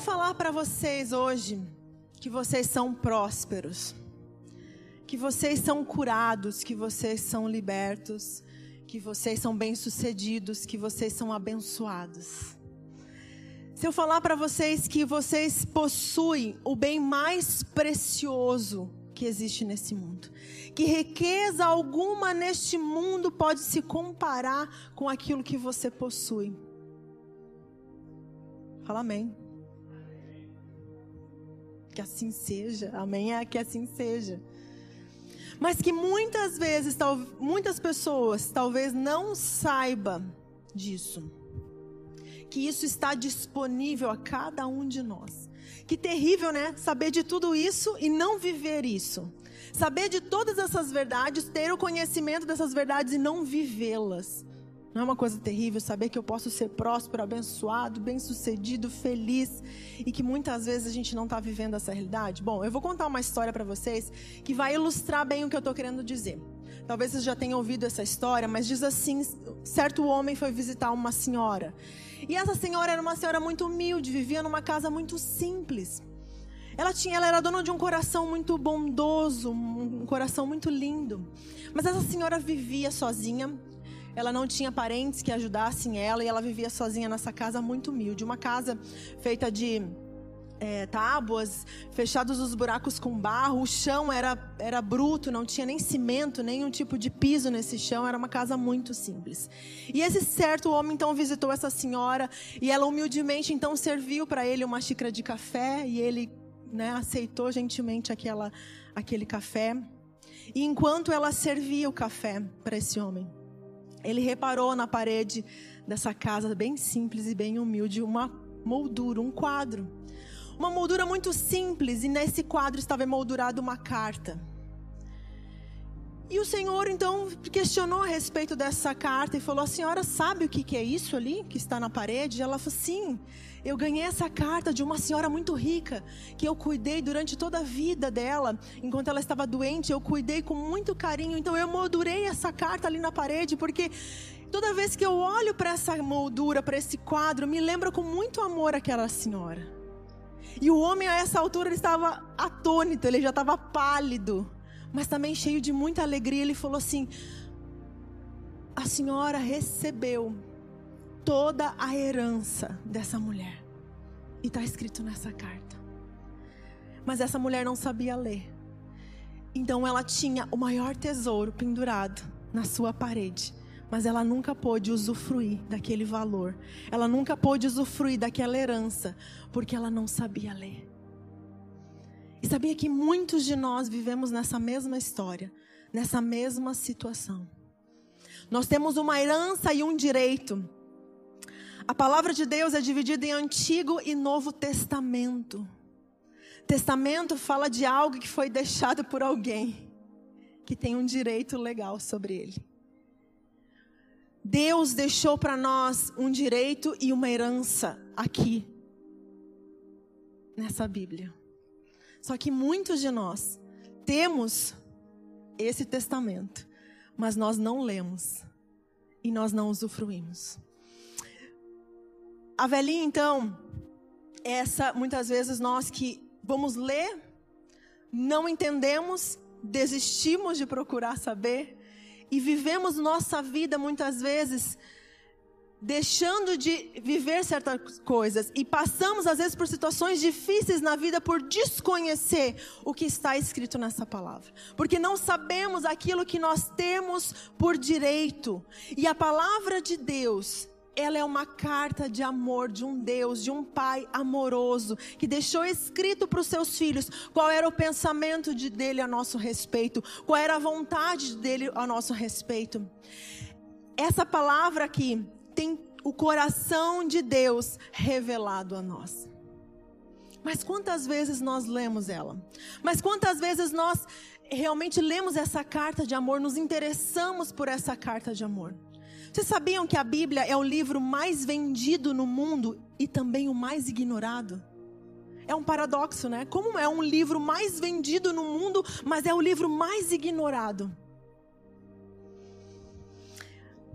eu falar para vocês hoje que vocês são prósperos, que vocês são curados, que vocês são libertos, que vocês são bem-sucedidos, que vocês são abençoados. Se eu falar para vocês que vocês possuem o bem mais precioso que existe nesse mundo, que riqueza alguma neste mundo pode se comparar com aquilo que você possui. Fala amém. Que assim seja. Amém é que assim seja mas que muitas vezes, muitas pessoas talvez não saibam disso. Que isso está disponível a cada um de nós. Que terrível, né? Saber de tudo isso e não viver isso. Saber de todas essas verdades, ter o conhecimento dessas verdades e não vivê-las. Não é uma coisa terrível saber que eu posso ser próspero, abençoado, bem-sucedido, feliz e que muitas vezes a gente não está vivendo essa realidade? Bom, eu vou contar uma história para vocês que vai ilustrar bem o que eu estou querendo dizer. Talvez vocês já tenham ouvido essa história, mas diz assim: certo homem foi visitar uma senhora. E essa senhora era uma senhora muito humilde, vivia numa casa muito simples. Ela, tinha, ela era dona de um coração muito bondoso, um coração muito lindo. Mas essa senhora vivia sozinha, ela não tinha parentes que ajudassem ela e ela vivia sozinha nessa casa muito humilde. Uma casa feita de é, tábuas, fechados os buracos com barro, o chão era, era bruto, não tinha nem cimento, nenhum tipo de piso nesse chão, era uma casa muito simples. E esse certo homem então visitou essa senhora e ela humildemente então serviu para ele uma xícara de café e ele né, aceitou gentilmente aquela, aquele café. E enquanto ela servia o café para esse homem, ele reparou na parede dessa casa bem simples e bem humilde uma moldura, um quadro. Uma moldura muito simples e nesse quadro estava emoldurada uma carta. E o Senhor então questionou a respeito dessa carta e falou: A senhora sabe o que é isso ali que está na parede? E ela falou: Sim, eu ganhei essa carta de uma senhora muito rica que eu cuidei durante toda a vida dela, enquanto ela estava doente. Eu cuidei com muito carinho, então eu moldurei essa carta ali na parede porque toda vez que eu olho para essa moldura, para esse quadro, me lembra com muito amor aquela senhora. E o homem a essa altura ele estava atônito, ele já estava pálido mas também cheio de muita alegria, ele falou assim: A senhora recebeu toda a herança dessa mulher. E está escrito nessa carta. Mas essa mulher não sabia ler. Então ela tinha o maior tesouro pendurado na sua parede. Mas ela nunca pôde usufruir daquele valor. Ela nunca pôde usufruir daquela herança. Porque ela não sabia ler. E sabia que muitos de nós vivemos nessa mesma história, nessa mesma situação. Nós temos uma herança e um direito. A palavra de Deus é dividida em Antigo e Novo Testamento. Testamento fala de algo que foi deixado por alguém que tem um direito legal sobre ele. Deus deixou para nós um direito e uma herança aqui, nessa Bíblia. Só que muitos de nós temos esse testamento, mas nós não lemos e nós não usufruímos. A velhinha, então, essa muitas vezes nós que vamos ler, não entendemos, desistimos de procurar saber e vivemos nossa vida muitas vezes deixando de viver certas coisas e passamos às vezes por situações difíceis na vida por desconhecer o que está escrito nessa palavra, porque não sabemos aquilo que nós temos por direito. E a palavra de Deus, ela é uma carta de amor de um Deus, de um Pai amoroso, que deixou escrito para os seus filhos qual era o pensamento de, dele a nosso respeito, qual era a vontade dele a nosso respeito. Essa palavra aqui, tem o coração de Deus revelado a nós. Mas quantas vezes nós lemos ela? Mas quantas vezes nós realmente lemos essa carta de amor, nos interessamos por essa carta de amor? Vocês sabiam que a Bíblia é o livro mais vendido no mundo e também o mais ignorado? É um paradoxo, né? Como é um livro mais vendido no mundo, mas é o livro mais ignorado?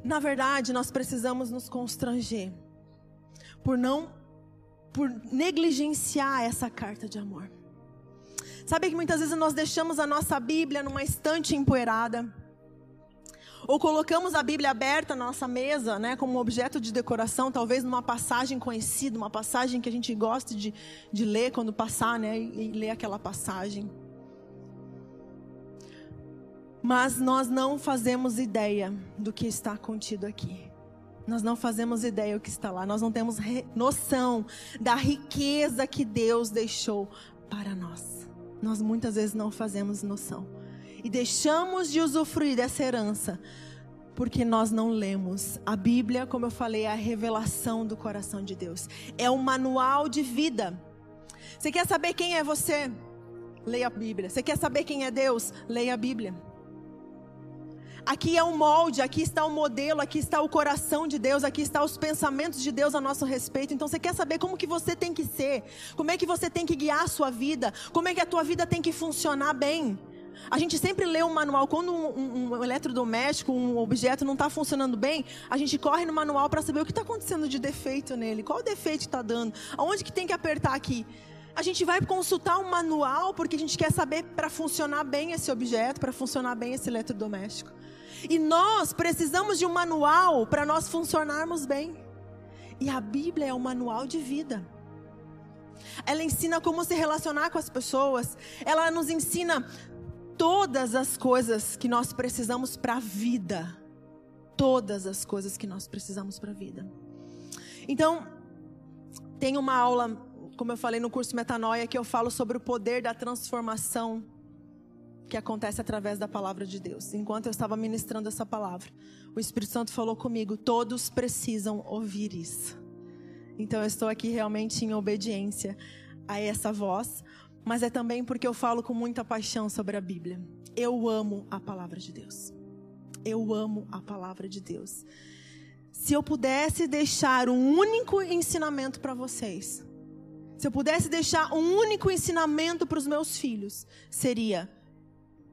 Na verdade, nós precisamos nos constranger por não por negligenciar essa carta de amor. Sabe que muitas vezes nós deixamos a nossa Bíblia numa estante empoeirada. Ou colocamos a Bíblia aberta na nossa mesa, né, como objeto de decoração, talvez numa passagem conhecida, uma passagem que a gente gosta de, de ler quando passar, né, e, e ler aquela passagem. Mas nós não fazemos ideia do que está contido aqui. Nós não fazemos ideia do que está lá. Nós não temos noção da riqueza que Deus deixou para nós. Nós muitas vezes não fazemos noção. E deixamos de usufruir dessa herança porque nós não lemos. A Bíblia, como eu falei, é a revelação do coração de Deus. É um manual de vida. Você quer saber quem é você? Leia a Bíblia. Você quer saber quem é Deus? Leia a Bíblia. Aqui é um molde, aqui está o modelo, aqui está o coração de Deus, aqui está os pensamentos de Deus a nosso respeito. Então você quer saber como que você tem que ser? Como é que você tem que guiar a sua vida? Como é que a tua vida tem que funcionar bem? A gente sempre lê um manual. Quando um, um, um eletrodoméstico, um objeto não está funcionando bem, a gente corre no manual para saber o que está acontecendo de defeito nele. Qual o defeito está dando? Aonde que tem que apertar aqui? A gente vai consultar um manual porque a gente quer saber para funcionar bem esse objeto, para funcionar bem esse eletrodoméstico. E nós precisamos de um manual para nós funcionarmos bem. E a Bíblia é um manual de vida. Ela ensina como se relacionar com as pessoas. Ela nos ensina todas as coisas que nós precisamos para a vida. Todas as coisas que nós precisamos para a vida. Então, tem uma aula, como eu falei no curso Metanoia, que eu falo sobre o poder da transformação que acontece através da palavra de Deus. Enquanto eu estava ministrando essa palavra, o Espírito Santo falou comigo: todos precisam ouvir isso. Então eu estou aqui realmente em obediência a essa voz, mas é também porque eu falo com muita paixão sobre a Bíblia. Eu amo a palavra de Deus. Eu amo a palavra de Deus. Se eu pudesse deixar um único ensinamento para vocês, se eu pudesse deixar um único ensinamento para os meus filhos, seria: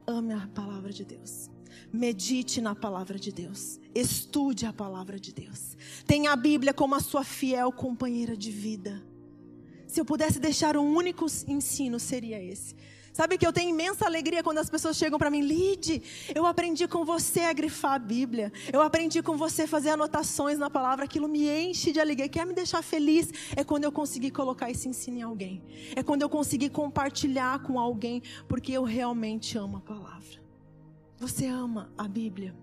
Ame a palavra de Deus. Medite na palavra de Deus. Estude a palavra de Deus. Tenha a Bíblia como a sua fiel companheira de vida. Se eu pudesse deixar um único ensino, seria esse. Sabe que eu tenho imensa alegria quando as pessoas chegam para mim, Lide, eu aprendi com você a grifar a Bíblia. Eu aprendi com você a fazer anotações na palavra. Aquilo me enche de alegria. Quer me deixar feliz é quando eu conseguir colocar esse ensino em alguém. É quando eu conseguir compartilhar com alguém, porque eu realmente amo a palavra. Você ama a Bíblia?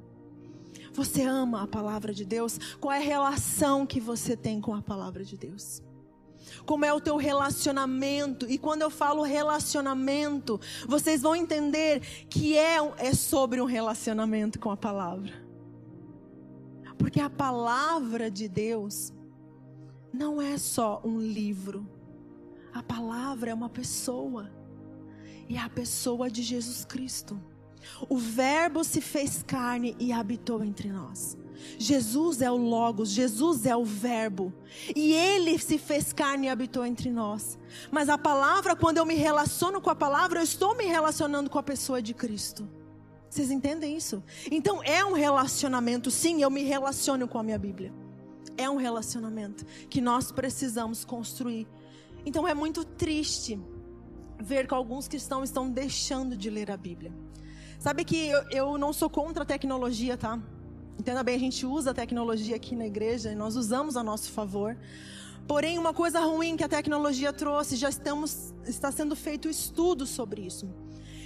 Você ama a palavra de Deus? Qual é a relação que você tem com a palavra de Deus? Como é o teu relacionamento. E quando eu falo relacionamento, vocês vão entender que é, é sobre um relacionamento com a palavra. Porque a palavra de Deus não é só um livro. A palavra é uma pessoa. E é a pessoa de Jesus Cristo. O Verbo se fez carne e habitou entre nós. Jesus é o Logos, Jesus é o Verbo. E ele se fez carne e habitou entre nós. Mas a palavra, quando eu me relaciono com a palavra, eu estou me relacionando com a pessoa de Cristo. Vocês entendem isso? Então é um relacionamento, sim, eu me relaciono com a minha Bíblia. É um relacionamento que nós precisamos construir. Então é muito triste ver que alguns cristãos estão deixando de ler a Bíblia. Sabe que eu, eu não sou contra a tecnologia, tá? Entenda bem, a gente usa a tecnologia aqui na igreja e nós usamos a nosso favor. Porém, uma coisa ruim que a tecnologia trouxe, já estamos, está sendo feito estudo sobre isso,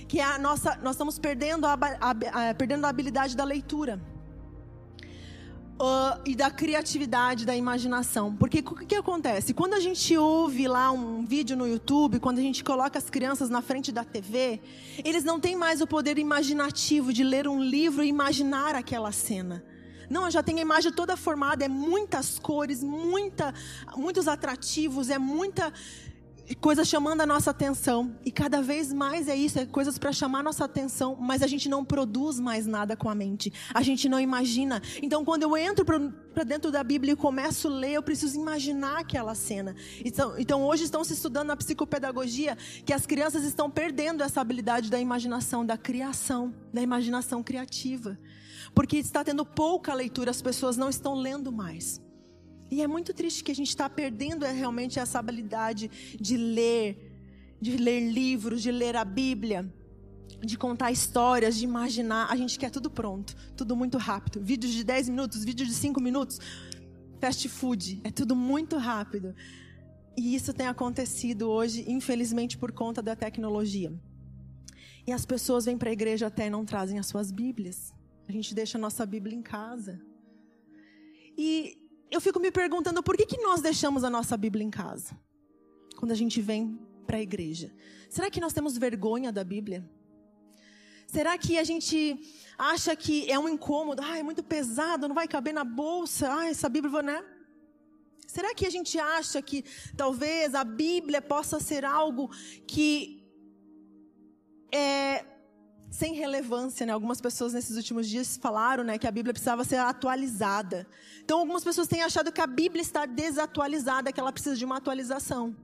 que é a nossa, nós estamos perdendo a, a, a perdendo a habilidade da leitura uh, e da criatividade, da imaginação. Porque o que, que acontece? Quando a gente ouve lá um vídeo no YouTube, quando a gente coloca as crianças na frente da TV, eles não têm mais o poder imaginativo de ler um livro e imaginar aquela cena. Não, eu já tenho a imagem toda formada, é muitas cores, muita, muitos atrativos, é muita coisas chamando a nossa atenção. E cada vez mais é isso, é coisas para chamar a nossa atenção, mas a gente não produz mais nada com a mente. A gente não imagina. Então, quando eu entro para dentro da Bíblia e começo a ler, eu preciso imaginar aquela cena. Então, então, hoje estão se estudando na psicopedagogia que as crianças estão perdendo essa habilidade da imaginação, da criação, da imaginação criativa. Porque está tendo pouca leitura, as pessoas não estão lendo mais. E é muito triste que a gente está perdendo é, realmente essa habilidade de ler, de ler livros, de ler a Bíblia, de contar histórias, de imaginar. A gente quer tudo pronto, tudo muito rápido. Vídeos de 10 minutos, vídeos de 5 minutos, fast food, é tudo muito rápido. E isso tem acontecido hoje, infelizmente, por conta da tecnologia. E as pessoas vêm para a igreja até e não trazem as suas Bíblias. A gente deixa a nossa Bíblia em casa. E eu fico me perguntando por que, que nós deixamos a nossa Bíblia em casa? Quando a gente vem para a igreja. Será que nós temos vergonha da Bíblia? Será que a gente acha que é um incômodo? Ah, é muito pesado, não vai caber na bolsa. Ah, essa Bíblia, né? Será que a gente acha que talvez a Bíblia possa ser algo que é sem relevância, né? Algumas pessoas nesses últimos dias falaram, né, que a Bíblia precisava ser atualizada. Então, algumas pessoas têm achado que a Bíblia está desatualizada, que ela precisa de uma atualização.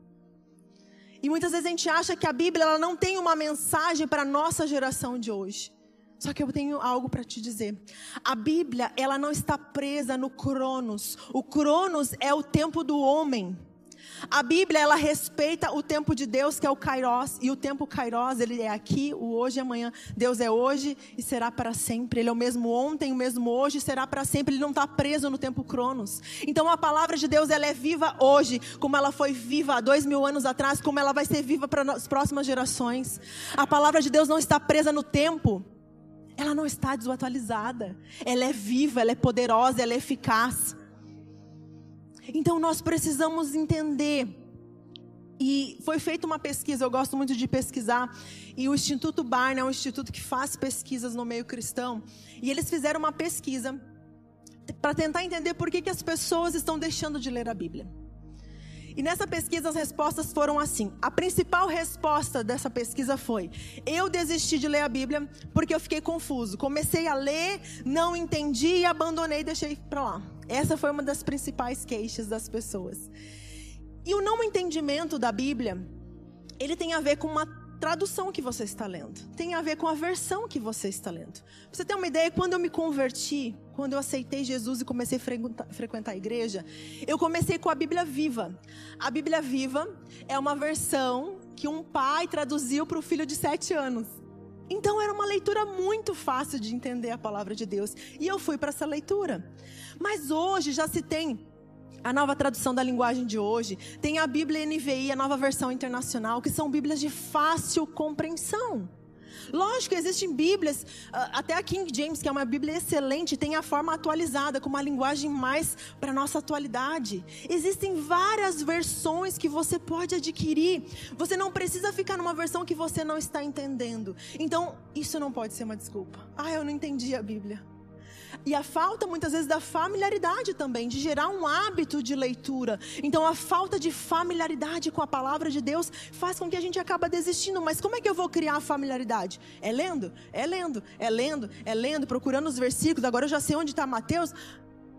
E muitas vezes a gente acha que a Bíblia ela não tem uma mensagem para a nossa geração de hoje. Só que eu tenho algo para te dizer. A Bíblia, ela não está presa no Cronos. O Cronos é o tempo do homem. A Bíblia, ela respeita o tempo de Deus, que é o Kairos, e o tempo Kairos, ele é aqui, o hoje e amanhã. Deus é hoje e será para sempre. Ele é o mesmo ontem, o mesmo hoje e será para sempre. Ele não está preso no tempo Cronos. Então a palavra de Deus, ela é viva hoje, como ela foi viva há dois mil anos atrás, como ela vai ser viva para as próximas gerações. A palavra de Deus não está presa no tempo. Ela não está desatualizada. Ela é viva, ela é poderosa, ela é eficaz. Então nós precisamos entender. E foi feita uma pesquisa, eu gosto muito de pesquisar, e o Instituto Barna é um instituto que faz pesquisas no meio cristão, e eles fizeram uma pesquisa para tentar entender por que, que as pessoas estão deixando de ler a Bíblia. E nessa pesquisa as respostas foram assim. A principal resposta dessa pesquisa foi: eu desisti de ler a Bíblia porque eu fiquei confuso. Comecei a ler, não entendi e abandonei e deixei para lá. Essa foi uma das principais queixas das pessoas. E o não entendimento da Bíblia, ele tem a ver com uma tradução que você está lendo. Tem a ver com a versão que você está lendo. Pra você ter uma ideia, quando eu me converti, quando eu aceitei Jesus e comecei a frequentar, frequentar a igreja, eu comecei com a Bíblia Viva. A Bíblia Viva é uma versão que um pai traduziu para o filho de sete anos. Então era uma leitura muito fácil de entender a palavra de Deus. E eu fui para essa leitura. Mas hoje já se tem a nova tradução da linguagem de hoje, tem a Bíblia NVI, a nova versão internacional, que são Bíblias de fácil compreensão. Lógico, existem Bíblias, ah, até a King James, que é uma Bíblia excelente, tem a forma atualizada, com uma linguagem mais para a nossa atualidade. Existem várias versões que você pode adquirir. Você não precisa ficar numa versão que você não está entendendo. Então, isso não pode ser uma desculpa. Ah, eu não entendi a Bíblia. E a falta muitas vezes da familiaridade também, de gerar um hábito de leitura. Então a falta de familiaridade com a palavra de Deus faz com que a gente acaba desistindo. Mas como é que eu vou criar a familiaridade? É lendo, é lendo, é lendo, é lendo, procurando os versículos. Agora eu já sei onde está Mateus.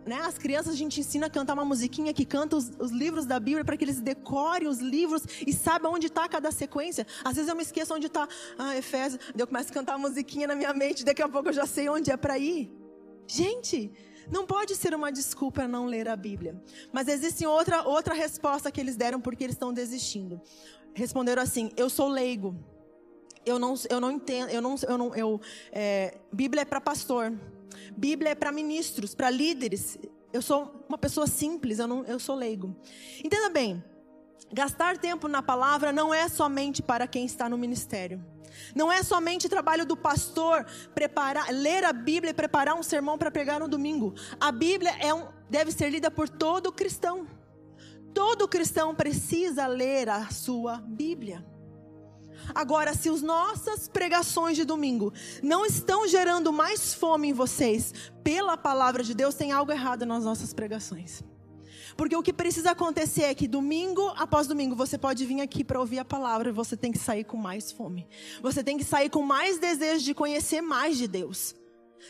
Né? As crianças a gente ensina a cantar uma musiquinha que canta os, os livros da Bíblia para que eles decorem os livros e saibam onde está cada sequência. Às vezes eu me esqueço onde está ah, Efésios, eu começo a cantar a musiquinha na minha mente, daqui a pouco eu já sei onde é para ir. Gente, não pode ser uma desculpa não ler a Bíblia. Mas existe outra, outra resposta que eles deram porque eles estão desistindo. Responderam assim: Eu sou leigo. Eu não, eu não entendo. Eu não, eu não, eu, é, Bíblia é para pastor. Bíblia é para ministros, para líderes. Eu sou uma pessoa simples. Eu, não, eu sou leigo. Entenda bem. Gastar tempo na palavra não é somente para quem está no ministério. Não é somente trabalho do pastor preparar, ler a Bíblia e preparar um sermão para pregar no domingo. A Bíblia é um, deve ser lida por todo cristão. Todo cristão precisa ler a sua Bíblia. Agora, se as nossas pregações de domingo não estão gerando mais fome em vocês pela palavra de Deus, tem algo errado nas nossas pregações. Porque o que precisa acontecer é que domingo após domingo você pode vir aqui para ouvir a palavra e você tem que sair com mais fome. Você tem que sair com mais desejo de conhecer mais de Deus.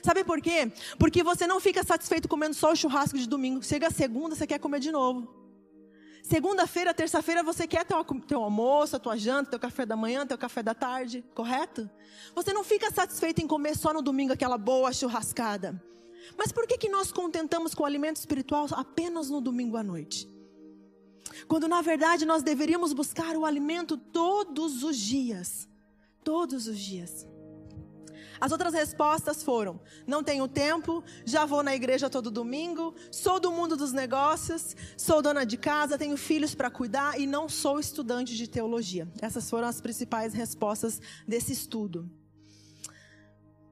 Sabe por quê? Porque você não fica satisfeito comendo só o churrasco de domingo. Chega a segunda, você quer comer de novo. Segunda-feira, terça-feira, você quer teu, teu almoço, a tua janta, teu café da manhã, teu café da tarde, correto? Você não fica satisfeito em comer só no domingo aquela boa churrascada. Mas por que, que nós contentamos com o alimento espiritual apenas no domingo à noite? Quando na verdade nós deveríamos buscar o alimento todos os dias. Todos os dias. As outras respostas foram: não tenho tempo, já vou na igreja todo domingo, sou do mundo dos negócios, sou dona de casa, tenho filhos para cuidar e não sou estudante de teologia. Essas foram as principais respostas desse estudo.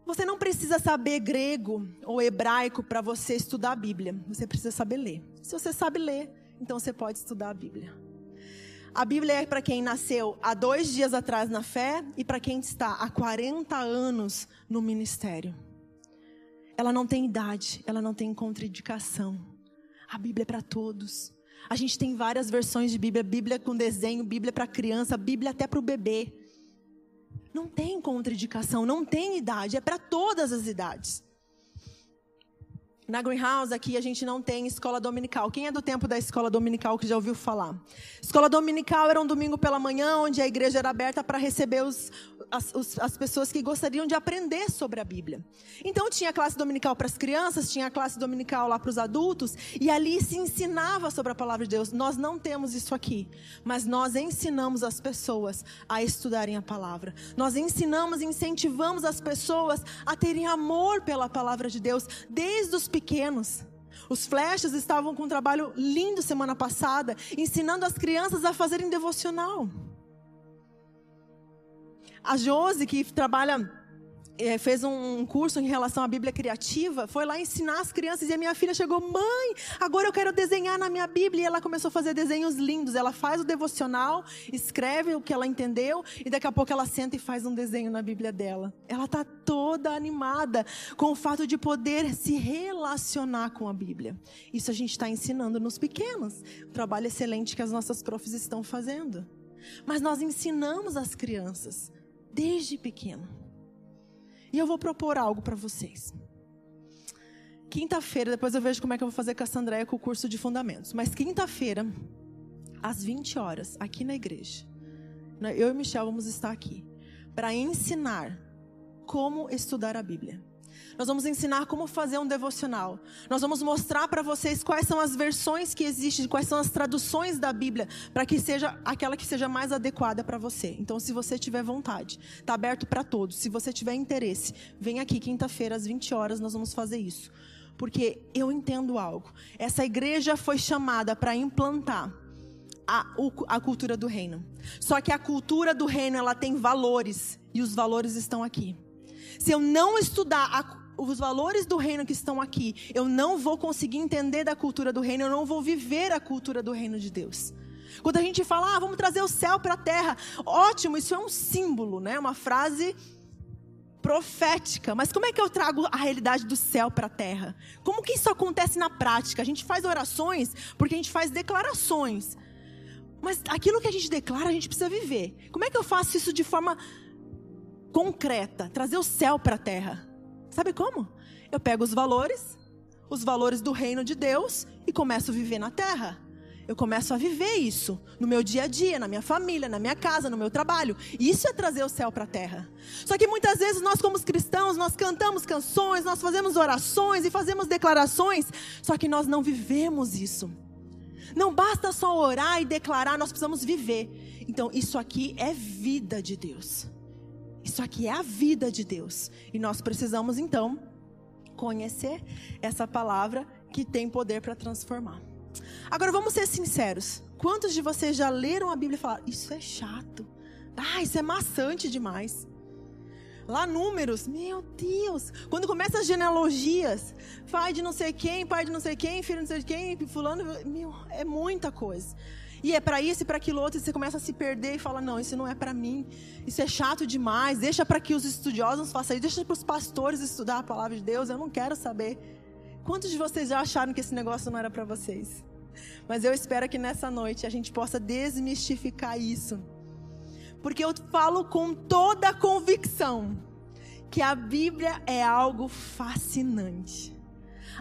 Você não precisa saber grego ou hebraico para você estudar a Bíblia. Você precisa saber ler. Se você sabe ler, então você pode estudar a Bíblia. A Bíblia é para quem nasceu há dois dias atrás na fé e para quem está há 40 anos no ministério. Ela não tem idade, ela não tem contraindicação. A Bíblia é para todos. A gente tem várias versões de Bíblia: Bíblia com desenho, Bíblia para criança, Bíblia até para o bebê. Não tem contraindicação, não tem idade, é para todas as idades. Na Greenhouse aqui a gente não tem escola dominical. Quem é do tempo da escola dominical que já ouviu falar? Escola dominical era um domingo pela manhã, onde a igreja era aberta para receber os, as, as pessoas que gostariam de aprender sobre a Bíblia. Então tinha classe dominical para as crianças, tinha classe dominical lá para os adultos, e ali se ensinava sobre a palavra de Deus. Nós não temos isso aqui, mas nós ensinamos as pessoas a estudarem a palavra. Nós ensinamos e incentivamos as pessoas a terem amor pela palavra de Deus, desde os pequenos. Os flechas estavam com um trabalho lindo semana passada, ensinando as crianças a fazerem devocional. A Josi, que trabalha é, fez um curso em relação à Bíblia criativa, foi lá ensinar as crianças e a minha filha chegou, mãe, agora eu quero desenhar na minha Bíblia. E ela começou a fazer desenhos lindos. Ela faz o devocional, escreve o que ela entendeu e daqui a pouco ela senta e faz um desenho na Bíblia dela. Ela está toda animada com o fato de poder se relacionar com a Bíblia. Isso a gente está ensinando nos pequenos. O trabalho excelente que as nossas profs estão fazendo. Mas nós ensinamos as crianças desde pequeno. E eu vou propor algo para vocês. Quinta-feira, depois eu vejo como é que eu vou fazer com a Sandréia com o curso de fundamentos. Mas quinta-feira, às 20 horas, aqui na igreja, né, eu e Michel vamos estar aqui para ensinar como estudar a Bíblia. Nós vamos ensinar como fazer um devocional. Nós vamos mostrar para vocês quais são as versões que existem, quais são as traduções da Bíblia, para que seja aquela que seja mais adequada para você. Então, se você tiver vontade, está aberto para todos. Se você tiver interesse, vem aqui quinta-feira às 20 horas, nós vamos fazer isso. Porque eu entendo algo. Essa igreja foi chamada para implantar a, a, cultura do reino. Só que a cultura do reino ela tem valores e os valores estão aqui. Se eu não estudar a, os valores do reino que estão aqui, eu não vou conseguir entender da cultura do reino, eu não vou viver a cultura do reino de Deus. Quando a gente fala, ah, vamos trazer o céu para a terra, ótimo, isso é um símbolo, né? Uma frase profética. Mas como é que eu trago a realidade do céu para a terra? Como que isso acontece na prática? A gente faz orações porque a gente faz declarações. Mas aquilo que a gente declara, a gente precisa viver. Como é que eu faço isso de forma concreta? Trazer o céu para a terra. Sabe como? Eu pego os valores, os valores do reino de Deus e começo a viver na terra. Eu começo a viver isso no meu dia a dia, na minha família, na minha casa, no meu trabalho. Isso é trazer o céu para a terra. Só que muitas vezes nós, como cristãos, nós cantamos canções, nós fazemos orações e fazemos declarações, só que nós não vivemos isso. Não basta só orar e declarar, nós precisamos viver. Então, isso aqui é vida de Deus. Isso aqui é a vida de Deus. E nós precisamos então conhecer essa palavra que tem poder para transformar. Agora vamos ser sinceros. Quantos de vocês já leram a Bíblia e falaram: Isso é chato. Ah, isso é maçante demais. Lá números, meu Deus. Quando começa as genealogias, pai de não sei quem, pai de não sei quem, filho de não sei quem, fulano, meu, é muita coisa. E é para isso e para aquilo outro, e você começa a se perder e fala: não, isso não é para mim, isso é chato demais, deixa para que os estudiosos façam isso, deixa para os pastores estudar a palavra de Deus, eu não quero saber. Quantos de vocês já acharam que esse negócio não era para vocês? Mas eu espero que nessa noite a gente possa desmistificar isso. Porque eu falo com toda a convicção que a Bíblia é algo fascinante.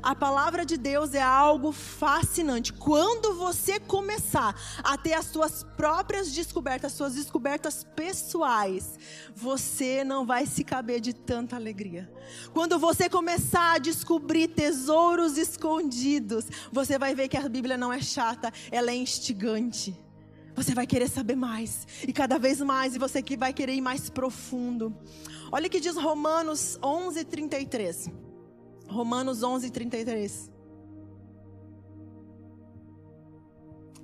A palavra de Deus é algo fascinante. Quando você começar a ter as suas próprias descobertas, suas descobertas pessoais, você não vai se caber de tanta alegria. Quando você começar a descobrir tesouros escondidos, você vai ver que a Bíblia não é chata, ela é instigante. Você vai querer saber mais, e cada vez mais, e você que vai querer ir mais profundo. Olha o que diz Romanos 11, 33. Romanos 11, 33.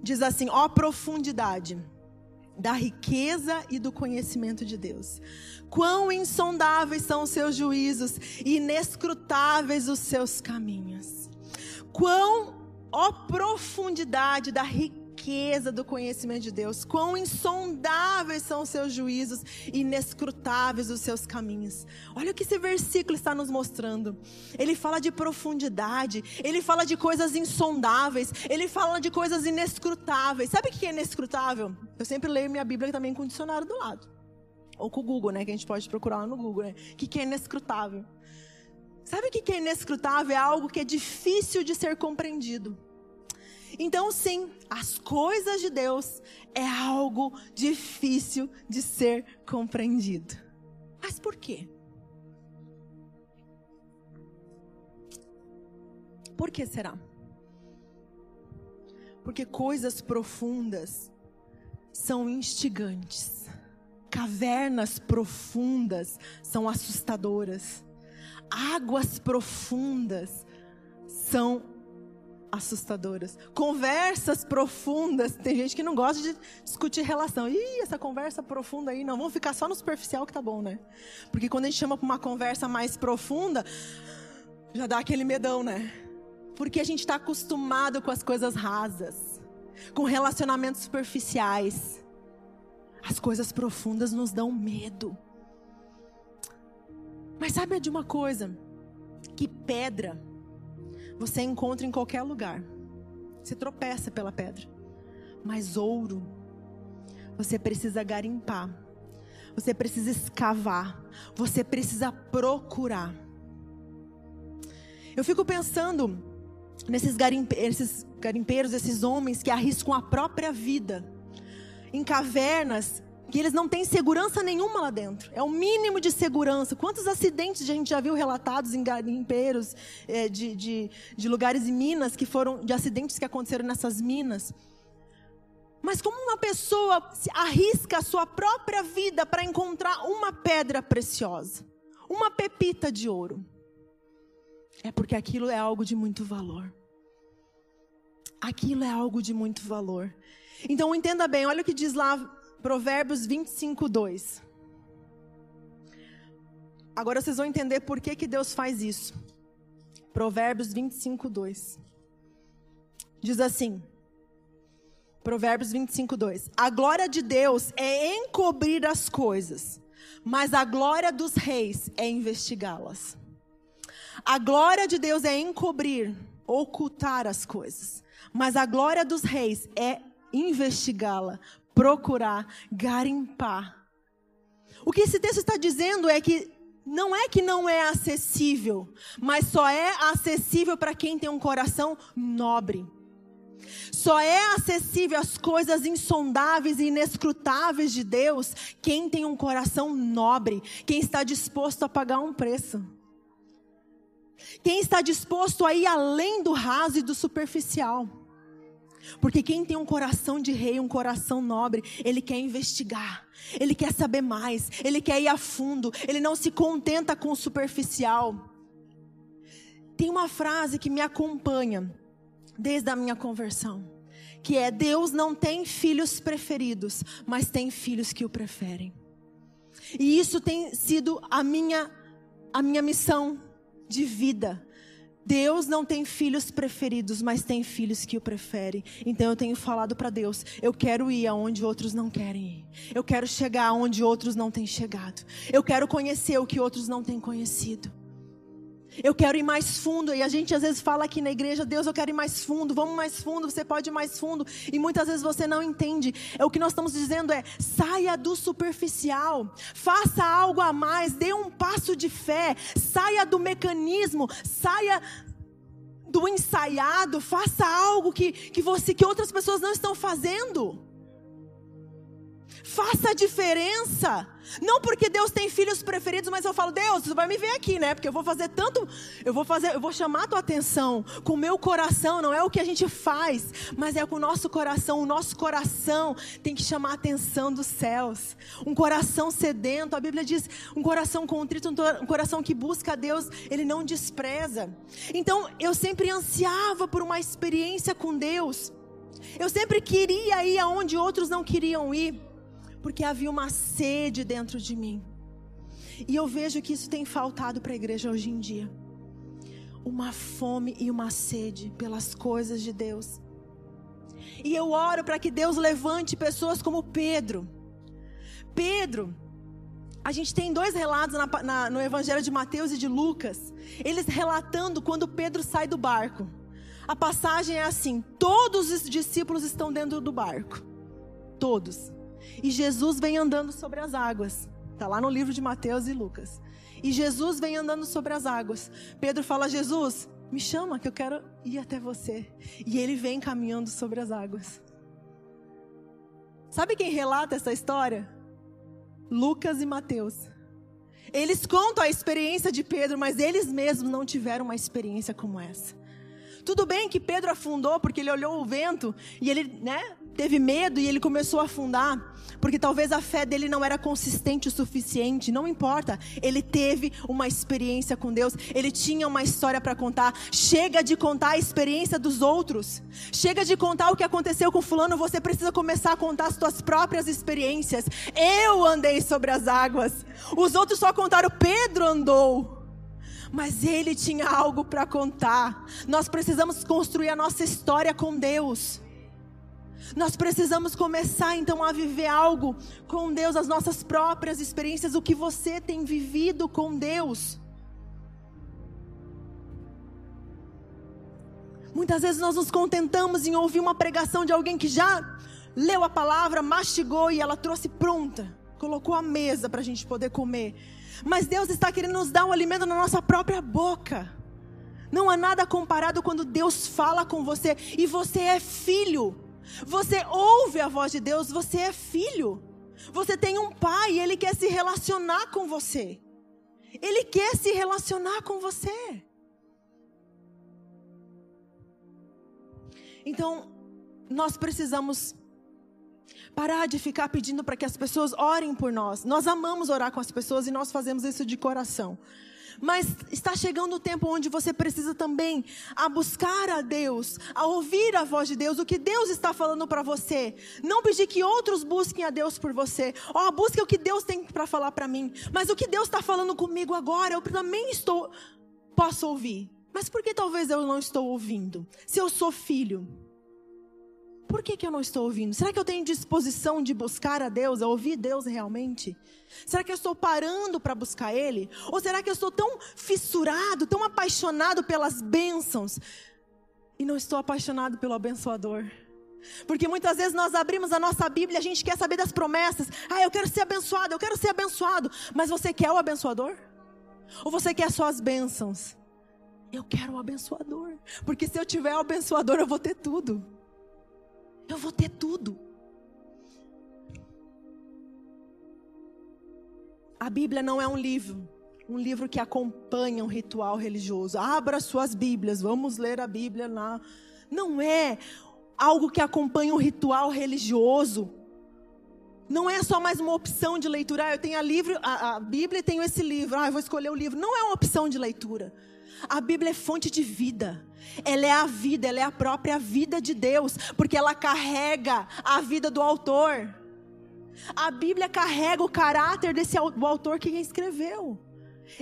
Diz assim: ó profundidade da riqueza e do conhecimento de Deus. Quão insondáveis são os seus juízos inescrutáveis os seus caminhos. Quão, ó profundidade da riqueza riqueza do conhecimento de Deus, quão insondáveis são os seus juízos, inescrutáveis os seus caminhos. Olha o que esse versículo está nos mostrando. Ele fala de profundidade, ele fala de coisas insondáveis, ele fala de coisas inescrutáveis. Sabe o que é inescrutável? Eu sempre leio minha Bíblia também com o dicionário do lado. Ou com o Google, né? Que a gente pode procurar lá no Google, né? O que é inescrutável? Sabe o que é inescrutável? É algo que é difícil de ser compreendido. Então, sim, as coisas de Deus é algo difícil de ser compreendido. Mas por quê? Por que será? Porque coisas profundas são instigantes. Cavernas profundas são assustadoras. Águas profundas são assustadoras. Conversas profundas. Tem gente que não gosta de discutir relação. Ih, essa conversa profunda aí, não. Vamos ficar só no superficial que tá bom, né? Porque quando a gente chama para uma conversa mais profunda, já dá aquele medão, né? Porque a gente está acostumado com as coisas rasas, com relacionamentos superficiais. As coisas profundas nos dão medo. Mas sabe de uma coisa? Que pedra você encontra em qualquer lugar. Você tropeça pela pedra. Mas ouro, você precisa garimpar. Você precisa escavar. Você precisa procurar. Eu fico pensando nesses, garimpe esses garimpeiros, esses homens que arriscam a própria vida em cavernas que eles não têm segurança nenhuma lá dentro. É o mínimo de segurança. Quantos acidentes a gente já viu relatados em garimpeiros é, de, de, de lugares em minas que foram de acidentes que aconteceram nessas minas? Mas como uma pessoa arrisca a sua própria vida para encontrar uma pedra preciosa, uma pepita de ouro? É porque aquilo é algo de muito valor. Aquilo é algo de muito valor. Então entenda bem, olha o que diz lá Provérbios 25, 2. Agora vocês vão entender por que, que Deus faz isso. Provérbios 25, 2. Diz assim. Provérbios 25, 2. A glória de Deus é encobrir as coisas, mas a glória dos reis é investigá-las. A glória de Deus é encobrir, ocultar as coisas, mas a glória dos reis é investigá-la, procurar, garimpar. O que esse texto está dizendo é que não é que não é acessível, mas só é acessível para quem tem um coração nobre. Só é acessível às coisas insondáveis e inescrutáveis de Deus quem tem um coração nobre, quem está disposto a pagar um preço. Quem está disposto a ir além do raso e do superficial. Porque quem tem um coração de rei, um coração nobre, ele quer investigar, ele quer saber mais, ele quer ir a fundo, ele não se contenta com o superficial. Tem uma frase que me acompanha desde a minha conversão, que é: Deus não tem filhos preferidos, mas tem filhos que o preferem. E isso tem sido a minha a minha missão de vida Deus não tem filhos preferidos, mas tem filhos que o preferem. Então eu tenho falado para Deus: eu quero ir aonde outros não querem ir. Eu quero chegar aonde outros não têm chegado. Eu quero conhecer o que outros não têm conhecido. Eu quero ir mais fundo. E a gente às vezes fala aqui na igreja: Deus, eu quero ir mais fundo. Vamos mais fundo. Você pode ir mais fundo. E muitas vezes você não entende. É o que nós estamos dizendo é: saia do superficial. Faça algo a mais. Dê um passo de fé. Saia do mecanismo. Saia do ensaiado, faça algo que, que você que outras pessoas não estão fazendo. Faça a diferença. Não porque Deus tem filhos preferidos, mas eu falo, Deus, você vai me ver aqui, né? Porque eu vou fazer tanto, eu vou fazer, eu vou chamar a tua atenção com o meu coração, não é o que a gente faz, mas é com o nosso coração. O nosso coração tem que chamar a atenção dos céus. Um coração sedento, a Bíblia diz, um coração contrito, um coração que busca a Deus, ele não despreza. Então, eu sempre ansiava por uma experiência com Deus. Eu sempre queria ir aonde outros não queriam ir porque havia uma sede dentro de mim. E eu vejo que isso tem faltado para a igreja hoje em dia. Uma fome e uma sede pelas coisas de Deus. E eu oro para que Deus levante pessoas como Pedro. Pedro, a gente tem dois relatos na, na, no Evangelho de Mateus e de Lucas. Eles relatando quando Pedro sai do barco. A passagem é assim: todos os discípulos estão dentro do barco. Todos. E Jesus vem andando sobre as águas. Está lá no livro de Mateus e Lucas. E Jesus vem andando sobre as águas. Pedro fala: Jesus, me chama que eu quero ir até você. E ele vem caminhando sobre as águas. Sabe quem relata essa história? Lucas e Mateus. Eles contam a experiência de Pedro, mas eles mesmos não tiveram uma experiência como essa. Tudo bem que Pedro afundou porque ele olhou o vento e ele, né, teve medo e ele começou a afundar, porque talvez a fé dele não era consistente o suficiente, não importa. Ele teve uma experiência com Deus, ele tinha uma história para contar. Chega de contar a experiência dos outros. Chega de contar o que aconteceu com fulano, você precisa começar a contar as suas próprias experiências. Eu andei sobre as águas. Os outros só contaram Pedro andou mas ele tinha algo para contar. Nós precisamos construir a nossa história com Deus. Nós precisamos começar então a viver algo com Deus, as nossas próprias experiências, o que você tem vivido com Deus. Muitas vezes nós nos contentamos em ouvir uma pregação de alguém que já leu a palavra, mastigou e ela trouxe pronta, colocou a mesa para a gente poder comer. Mas Deus está querendo nos dar um alimento na nossa própria boca. Não há nada comparado quando Deus fala com você e você é filho. Você ouve a voz de Deus, você é filho. Você tem um pai e ele quer se relacionar com você. Ele quer se relacionar com você. Então, nós precisamos parar de ficar pedindo para que as pessoas orem por nós. Nós amamos orar com as pessoas e nós fazemos isso de coração. Mas está chegando o tempo onde você precisa também a buscar a Deus, a ouvir a voz de Deus, o que Deus está falando para você. Não pedir que outros busquem a Deus por você. Ó, oh, busque o que Deus tem para falar para mim. Mas o que Deus está falando comigo agora, eu também estou posso ouvir. Mas por que talvez eu não estou ouvindo? Se eu sou filho, por que, que eu não estou ouvindo? Será que eu tenho disposição de buscar a Deus, a ouvir Deus realmente? Será que eu estou parando para buscar Ele? Ou será que eu estou tão fissurado, tão apaixonado pelas bênçãos e não estou apaixonado pelo abençoador? Porque muitas vezes nós abrimos a nossa Bíblia e a gente quer saber das promessas. Ah, eu quero ser abençoado, eu quero ser abençoado. Mas você quer o abençoador? Ou você quer só as bênçãos? Eu quero o abençoador. Porque se eu tiver o abençoador, eu vou ter tudo. Eu vou ter tudo. A Bíblia não é um livro, um livro que acompanha um ritual religioso. Abra suas Bíblias, vamos ler a Bíblia lá. Não é algo que acompanha um ritual religioso. Não é só mais uma opção de leitura. Ah, eu tenho a, livro, a, a Bíblia e tenho esse livro. Ah, eu vou escolher o livro. Não é uma opção de leitura. A Bíblia é fonte de vida. Ela é a vida, ela é a própria vida de Deus, porque ela carrega a vida do autor. A Bíblia carrega o caráter desse do autor que escreveu.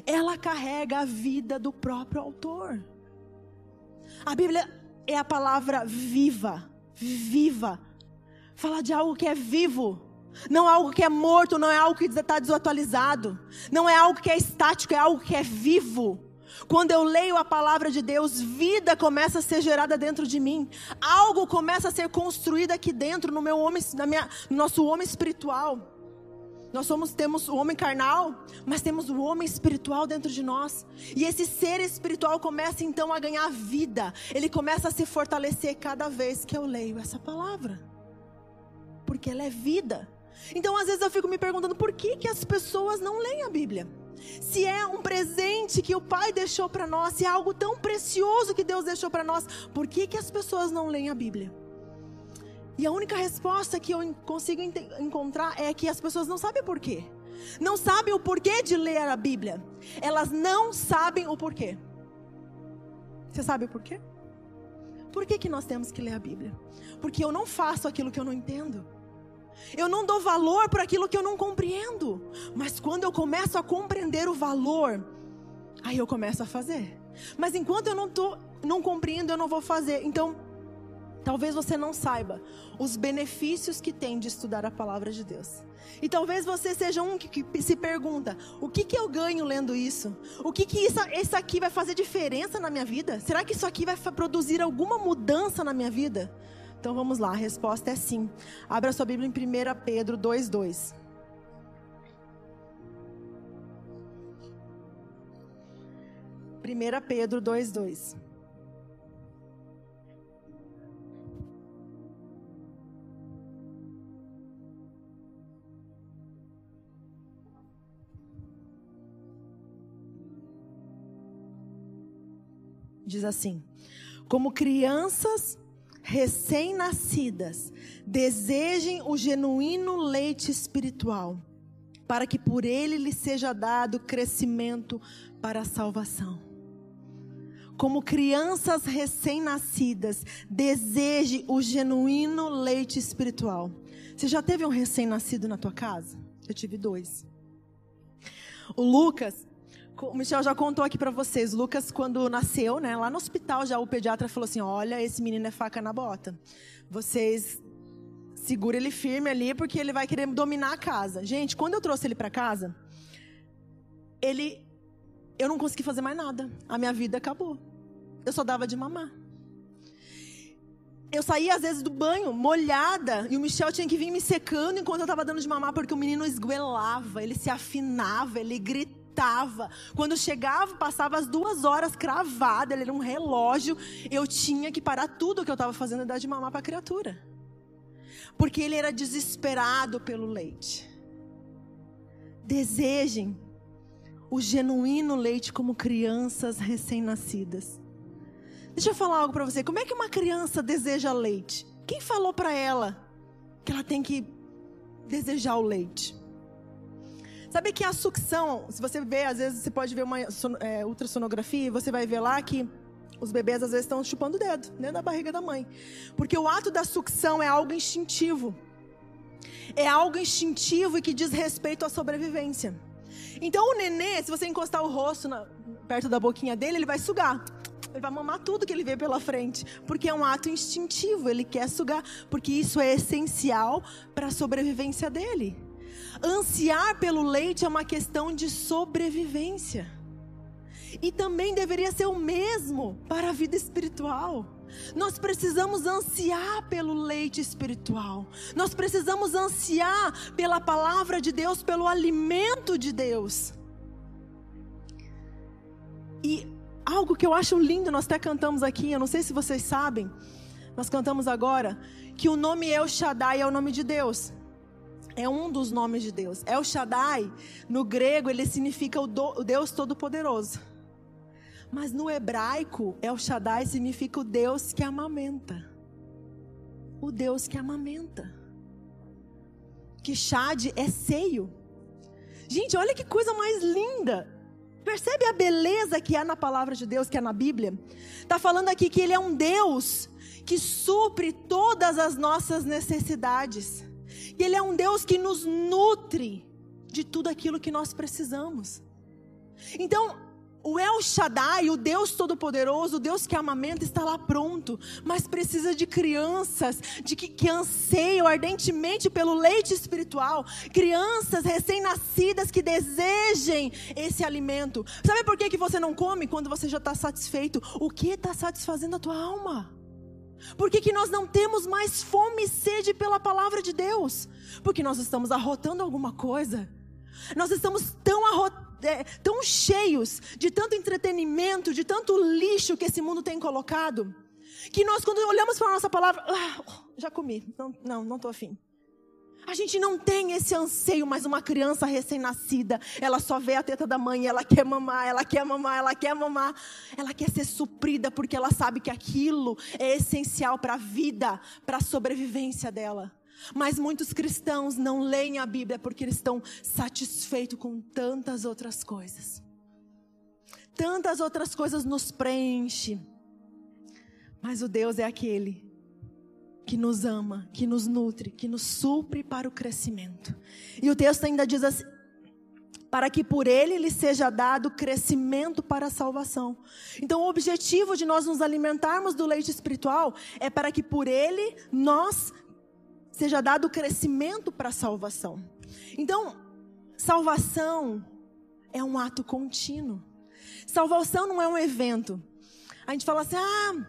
Ela carrega a vida do próprio autor. A Bíblia é a palavra viva, viva. Fala de algo que é vivo. Não é algo que é morto, não é algo que está desatualizado. Não é algo que é estático, é algo que é vivo. Quando eu leio a palavra de Deus, vida começa a ser gerada dentro de mim. Algo começa a ser construído aqui dentro no meu homem, na minha, no nosso homem espiritual. Nós somos, temos o homem carnal, mas temos o homem espiritual dentro de nós. E esse ser espiritual começa então a ganhar vida. Ele começa a se fortalecer cada vez que eu leio essa palavra. Porque ela é vida. Então, às vezes eu fico me perguntando por que, que as pessoas não leem a Bíblia. Se é um presente que o Pai deixou para nós, se é algo tão precioso que Deus deixou para nós, por que, que as pessoas não leem a Bíblia? E a única resposta que eu consigo encontrar é que as pessoas não sabem o porquê. Não sabem o porquê de ler a Bíblia. Elas não sabem o porquê. Você sabe o porquê? Por que, que nós temos que ler a Bíblia? Porque eu não faço aquilo que eu não entendo. Eu não dou valor por aquilo que eu não compreendo. Mas quando eu começo a compreender o valor, aí eu começo a fazer. Mas enquanto eu não, tô, não compreendo, eu não vou fazer. Então, Talvez você não saiba os benefícios que tem de estudar a palavra de Deus. E talvez você seja um que, que se pergunta: o que, que eu ganho lendo isso? O que, que isso, isso aqui vai fazer diferença na minha vida? Será que isso aqui vai produzir alguma mudança na minha vida? Então vamos lá, a resposta é sim. Abra sua Bíblia em 1 Pedro 2,2. Primeira Pedro 2:2. Diz assim: Como crianças recém-nascidas, desejem o genuíno leite espiritual, para que por ele lhe seja dado crescimento para a salvação. Como crianças recém-nascidas, deseje o genuíno leite espiritual. Você já teve um recém-nascido na tua casa? Eu tive dois. O Lucas, o Michel já contou aqui para vocês, Lucas quando nasceu, né, lá no hospital já o pediatra falou assim: "Olha, esse menino é faca na bota. Vocês segura ele firme ali porque ele vai querer dominar a casa". Gente, quando eu trouxe ele para casa, ele eu não consegui fazer mais nada. A minha vida acabou. Eu só dava de mamar. Eu saía às vezes do banho molhada e o Michel tinha que vir me secando enquanto eu estava dando de mamar porque o menino esguelava, ele se afinava, ele gritava gritava. Quando chegava, passava as duas horas cravada, ele era um relógio. Eu tinha que parar tudo o que eu estava fazendo e dar de mamar para a criatura. Porque ele era desesperado pelo leite. Desejem o genuíno leite como crianças recém-nascidas. Deixa eu falar algo para você. Como é que uma criança deseja leite? Quem falou para ela que ela tem que desejar o leite? Sabe que a sucção, se você vê, às vezes você pode ver uma é, ultrassonografia e você vai ver lá que os bebês às vezes estão chupando o dedo dentro da barriga da mãe. Porque o ato da sucção é algo instintivo. É algo instintivo e que diz respeito à sobrevivência. Então o nenê, se você encostar o rosto na, perto da boquinha dele, ele vai sugar. Ele vai mamar tudo que ele vê pela frente, porque é um ato instintivo, ele quer sugar, porque isso é essencial para a sobrevivência dele. Ansiar pelo leite é uma questão de sobrevivência. E também deveria ser o mesmo para a vida espiritual. Nós precisamos ansiar pelo leite espiritual. Nós precisamos ansiar pela palavra de Deus, pelo alimento de Deus. E algo que eu acho lindo, nós até cantamos aqui, eu não sei se vocês sabem, nós cantamos agora, que o nome El Shaddai é o nome de Deus é um dos nomes de Deus. El Shaddai, no grego, ele significa o, do, o Deus Todo-Poderoso. Mas no hebraico, El Shaddai significa o Deus que amamenta. O Deus que amamenta. Que Shad é seio. Gente, olha que coisa mais linda. Percebe a beleza que há na palavra de Deus, que é na Bíblia? Está falando aqui que Ele é um Deus que supre todas as nossas necessidades. E Ele é um Deus que nos nutre de tudo aquilo que nós precisamos. Então, o El Shaddai, o Deus Todo-Poderoso, o Deus que amamenta, está lá pronto, mas precisa de crianças de que, que anseiam ardentemente pelo leite espiritual, crianças recém-nascidas que desejem esse alimento. Sabe por que, que você não come quando você já está satisfeito? O que está satisfazendo a tua alma? Por que, que nós não temos mais fome e sede pela palavra de Deus? Porque nós estamos arrotando alguma coisa. Nós estamos tão, é, tão cheios de tanto entretenimento, de tanto lixo que esse mundo tem colocado, que nós, quando olhamos para a nossa palavra, ah, já comi, não estou não, não afim. A gente não tem esse anseio, mas uma criança recém-nascida, ela só vê a teta da mãe, ela quer mamar, ela quer mamar, ela quer mamar, ela quer ser suprida porque ela sabe que aquilo é essencial para a vida, para a sobrevivência dela. Mas muitos cristãos não leem a Bíblia porque eles estão satisfeitos com tantas outras coisas. Tantas outras coisas nos preenchem. Mas o Deus é aquele que nos ama, que nos nutre, que nos supre para o crescimento. E o texto ainda diz assim: para que por ele lhe seja dado crescimento para a salvação. Então, o objetivo de nós nos alimentarmos do leite espiritual é para que por ele nós seja dado crescimento para a salvação. Então, salvação é um ato contínuo. Salvação não é um evento. A gente fala assim: "Ah,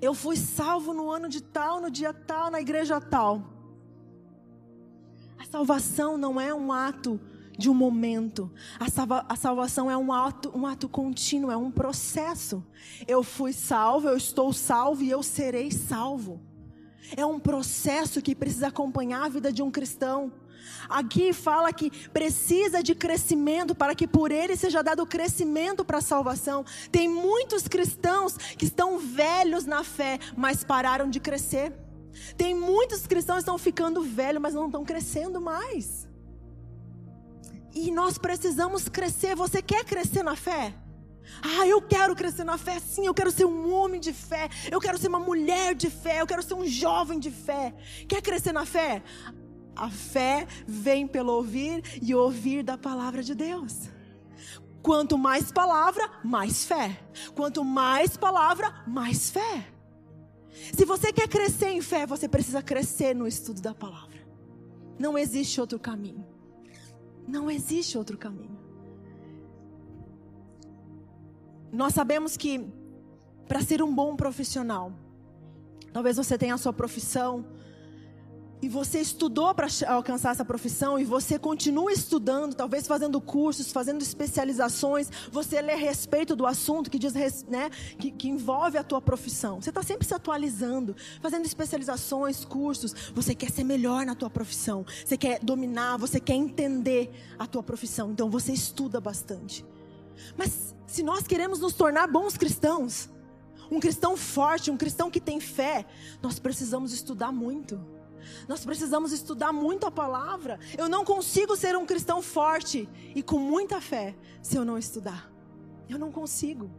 eu fui salvo no ano de tal, no dia tal, na igreja tal. A salvação não é um ato de um momento. A, salva, a, salvação é um ato, um ato contínuo, é um processo. Eu fui salvo, eu estou salvo e eu serei salvo. É um processo que precisa acompanhar a vida de um cristão. Aqui fala que precisa de crescimento para que por ele seja dado crescimento para a salvação. Tem muitos cristãos que estão velhos na fé, mas pararam de crescer. Tem muitos cristãos que estão ficando velhos, mas não estão crescendo mais. E nós precisamos crescer. Você quer crescer na fé? Ah, eu quero crescer na fé, sim, eu quero ser um homem de fé, eu quero ser uma mulher de fé, eu quero ser um jovem de fé. Quer crescer na fé? A fé vem pelo ouvir e ouvir da palavra de Deus. Quanto mais palavra, mais fé. Quanto mais palavra, mais fé. Se você quer crescer em fé, você precisa crescer no estudo da palavra. Não existe outro caminho. Não existe outro caminho. Nós sabemos que para ser um bom profissional, talvez você tenha a sua profissão, e você estudou para alcançar essa profissão e você continua estudando, talvez fazendo cursos, fazendo especializações, você lê a respeito do assunto que diz, né, que, que envolve a tua profissão. Você está sempre se atualizando, fazendo especializações, cursos. Você quer ser melhor na tua profissão, você quer dominar, você quer entender a tua profissão. Então você estuda bastante. Mas se nós queremos nos tornar bons cristãos, um cristão forte, um cristão que tem fé, nós precisamos estudar muito. Nós precisamos estudar muito a palavra. Eu não consigo ser um cristão forte e com muita fé se eu não estudar. Eu não consigo.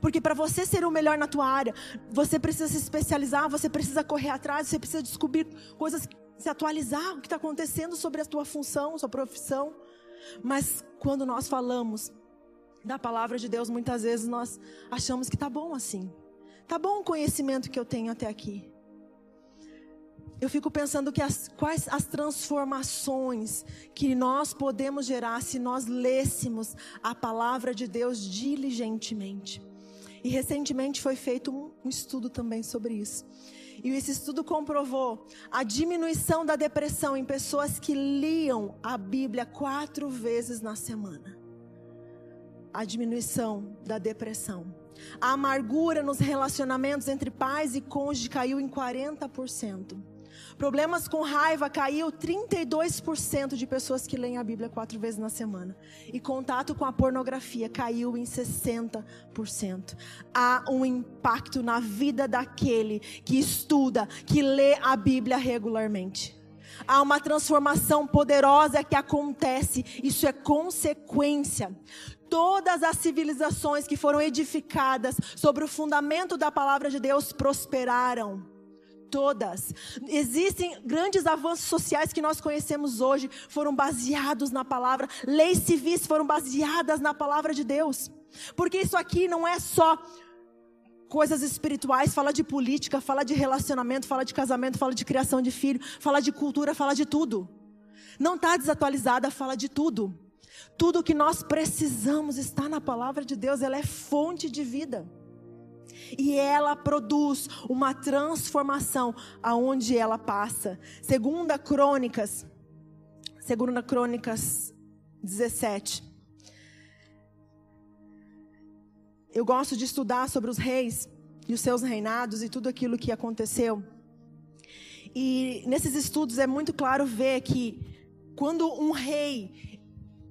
Porque para você ser o melhor na tua área, você precisa se especializar, você precisa correr atrás, você precisa descobrir coisas, se atualizar o que está acontecendo sobre a tua função, sua profissão. Mas quando nós falamos da palavra de Deus, muitas vezes nós achamos que tá bom assim. Tá bom o conhecimento que eu tenho até aqui eu fico pensando que as, quais as transformações que nós podemos gerar se nós lêssemos a palavra de Deus diligentemente. E recentemente foi feito um, um estudo também sobre isso. E esse estudo comprovou a diminuição da depressão em pessoas que liam a Bíblia quatro vezes na semana. A diminuição da depressão. A amargura nos relacionamentos entre pais e cônjuge caiu em 40%. Problemas com raiva caiu 32% de pessoas que leem a Bíblia quatro vezes na semana. E contato com a pornografia caiu em 60%. Há um impacto na vida daquele que estuda, que lê a Bíblia regularmente. Há uma transformação poderosa que acontece, isso é consequência todas as civilizações que foram edificadas sobre o fundamento da palavra de Deus prosperaram todas. Existem grandes avanços sociais que nós conhecemos hoje, foram baseados na palavra, leis civis foram baseadas na palavra de Deus. Porque isso aqui não é só coisas espirituais, fala de política, fala de relacionamento, fala de casamento, fala de criação de filho, fala de cultura, fala de tudo. Não está desatualizada, fala de tudo. Tudo que nós precisamos está na palavra de Deus, ela é fonte de vida. E ela produz uma transformação aonde ela passa. Segunda Crônicas, Segunda Crônicas 17. Eu gosto de estudar sobre os reis e os seus reinados e tudo aquilo que aconteceu. E nesses estudos é muito claro ver que quando um rei,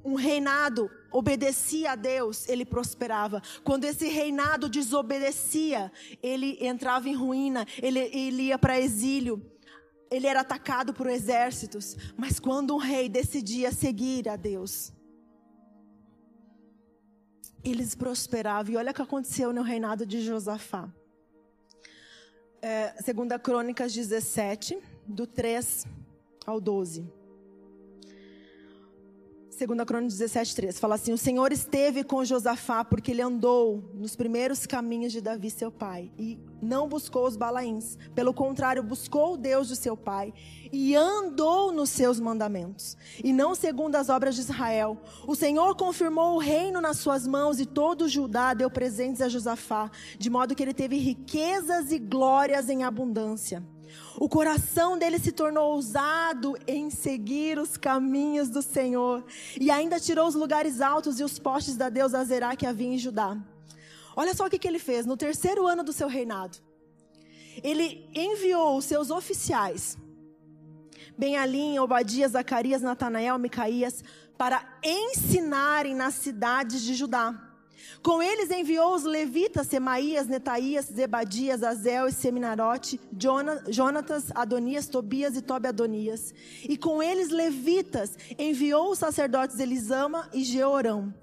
um reinado obedecia a Deus, ele prosperava. Quando esse reinado desobedecia, ele entrava em ruína, ele, ele ia para exílio. Ele era atacado por exércitos, mas quando um rei decidia seguir a Deus, eles prosperavam. E olha o que aconteceu no reinado de Josafá. É, segunda Crônicas 17, do 3 ao 12. Segunda Crônica 17, 3, fala assim, o Senhor esteve com Josafá porque ele andou nos primeiros caminhos de Davi seu pai e não buscou os balaíns, pelo contrário, buscou o Deus de seu pai e andou nos seus mandamentos e não segundo as obras de Israel. O Senhor confirmou o reino nas suas mãos e todo Judá deu presentes a Josafá, de modo que ele teve riquezas e glórias em abundância. O coração dele se tornou ousado em seguir os caminhos do Senhor. E ainda tirou os lugares altos e os postes da deusa Azerá que havia em Judá. Olha só o que, que ele fez no terceiro ano do seu reinado. Ele enviou os seus oficiais, Benhalim, Obadias, Zacarias, Natanael, Micaías, para ensinarem nas cidades de Judá com eles enviou os levitas Semaías, Netaías, Zebadias, Azel e Seminarote, Jonatas, Adonias, Tobias e Tobe Adonias. E com eles levitas enviou os sacerdotes Elisama e Georão.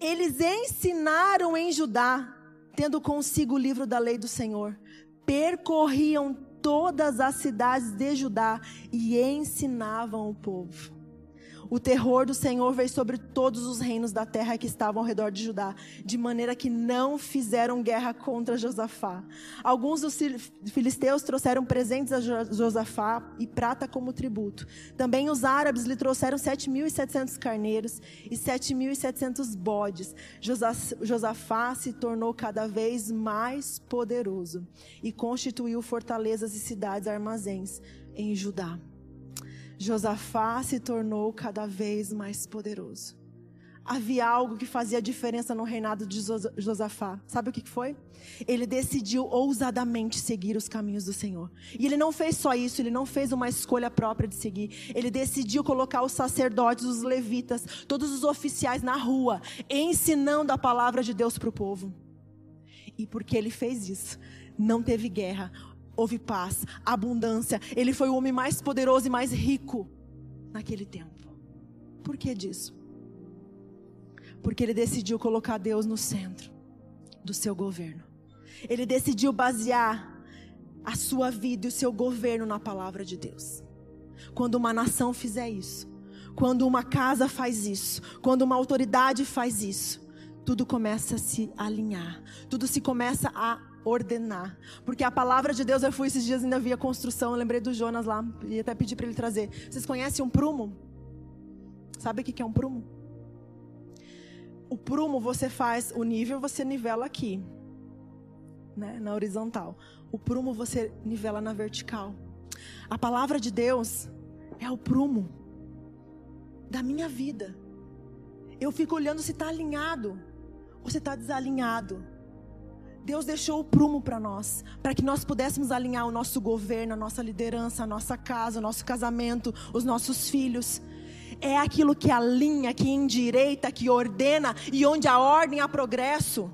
Eles ensinaram em Judá, tendo consigo o livro da lei do Senhor. Percorriam todas as cidades de Judá e ensinavam o povo. O terror do Senhor veio sobre todos os reinos da terra que estavam ao redor de Judá, de maneira que não fizeram guerra contra Josafá. Alguns dos filisteus trouxeram presentes a Josafá e prata como tributo. Também os árabes lhe trouxeram 7.700 carneiros e 7.700 bodes. Josafá se tornou cada vez mais poderoso e constituiu fortalezas e cidades armazéns em Judá. Josafá se tornou cada vez mais poderoso. Havia algo que fazia diferença no reinado de Josafá. Sabe o que foi? Ele decidiu ousadamente seguir os caminhos do Senhor. E ele não fez só isso, ele não fez uma escolha própria de seguir. Ele decidiu colocar os sacerdotes, os levitas, todos os oficiais na rua, ensinando a palavra de Deus para o povo. E porque ele fez isso, não teve guerra houve paz, abundância. Ele foi o homem mais poderoso e mais rico naquele tempo. Por que disso? Porque ele decidiu colocar Deus no centro do seu governo. Ele decidiu basear a sua vida e o seu governo na palavra de Deus. Quando uma nação fizer isso, quando uma casa faz isso, quando uma autoridade faz isso, tudo começa a se alinhar, tudo se começa a ordenar. Porque a palavra de Deus, eu fui esses dias ainda via construção, eu lembrei do Jonas lá, e até pedi para ele trazer. Vocês conhecem um prumo? Sabe o que é um prumo? O prumo você faz, o nível você nivela aqui, né, na horizontal. O prumo você nivela na vertical. A palavra de Deus é o prumo da minha vida. Eu fico olhando se está alinhado ou se está desalinhado. Deus deixou o prumo para nós, para que nós pudéssemos alinhar o nosso governo, a nossa liderança, a nossa casa, o nosso casamento, os nossos filhos. É aquilo que alinha, que endireita, que ordena e onde a ordem há progresso.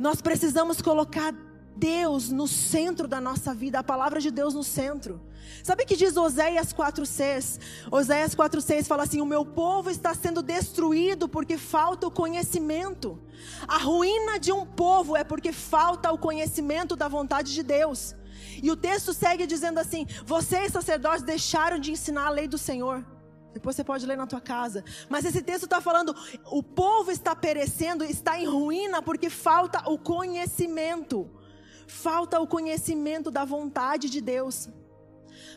Nós precisamos colocar Deus no centro da nossa vida, a palavra de Deus no centro. Sabe o que diz Oséias 4,6? Oséias 4,6 fala assim: O meu povo está sendo destruído porque falta o conhecimento. A ruína de um povo é porque falta o conhecimento da vontade de Deus. E o texto segue dizendo assim: Vocês, sacerdotes, deixaram de ensinar a lei do Senhor. Depois você pode ler na tua casa. Mas esse texto está falando: o povo está perecendo, está em ruína porque falta o conhecimento. Falta o conhecimento da vontade de Deus.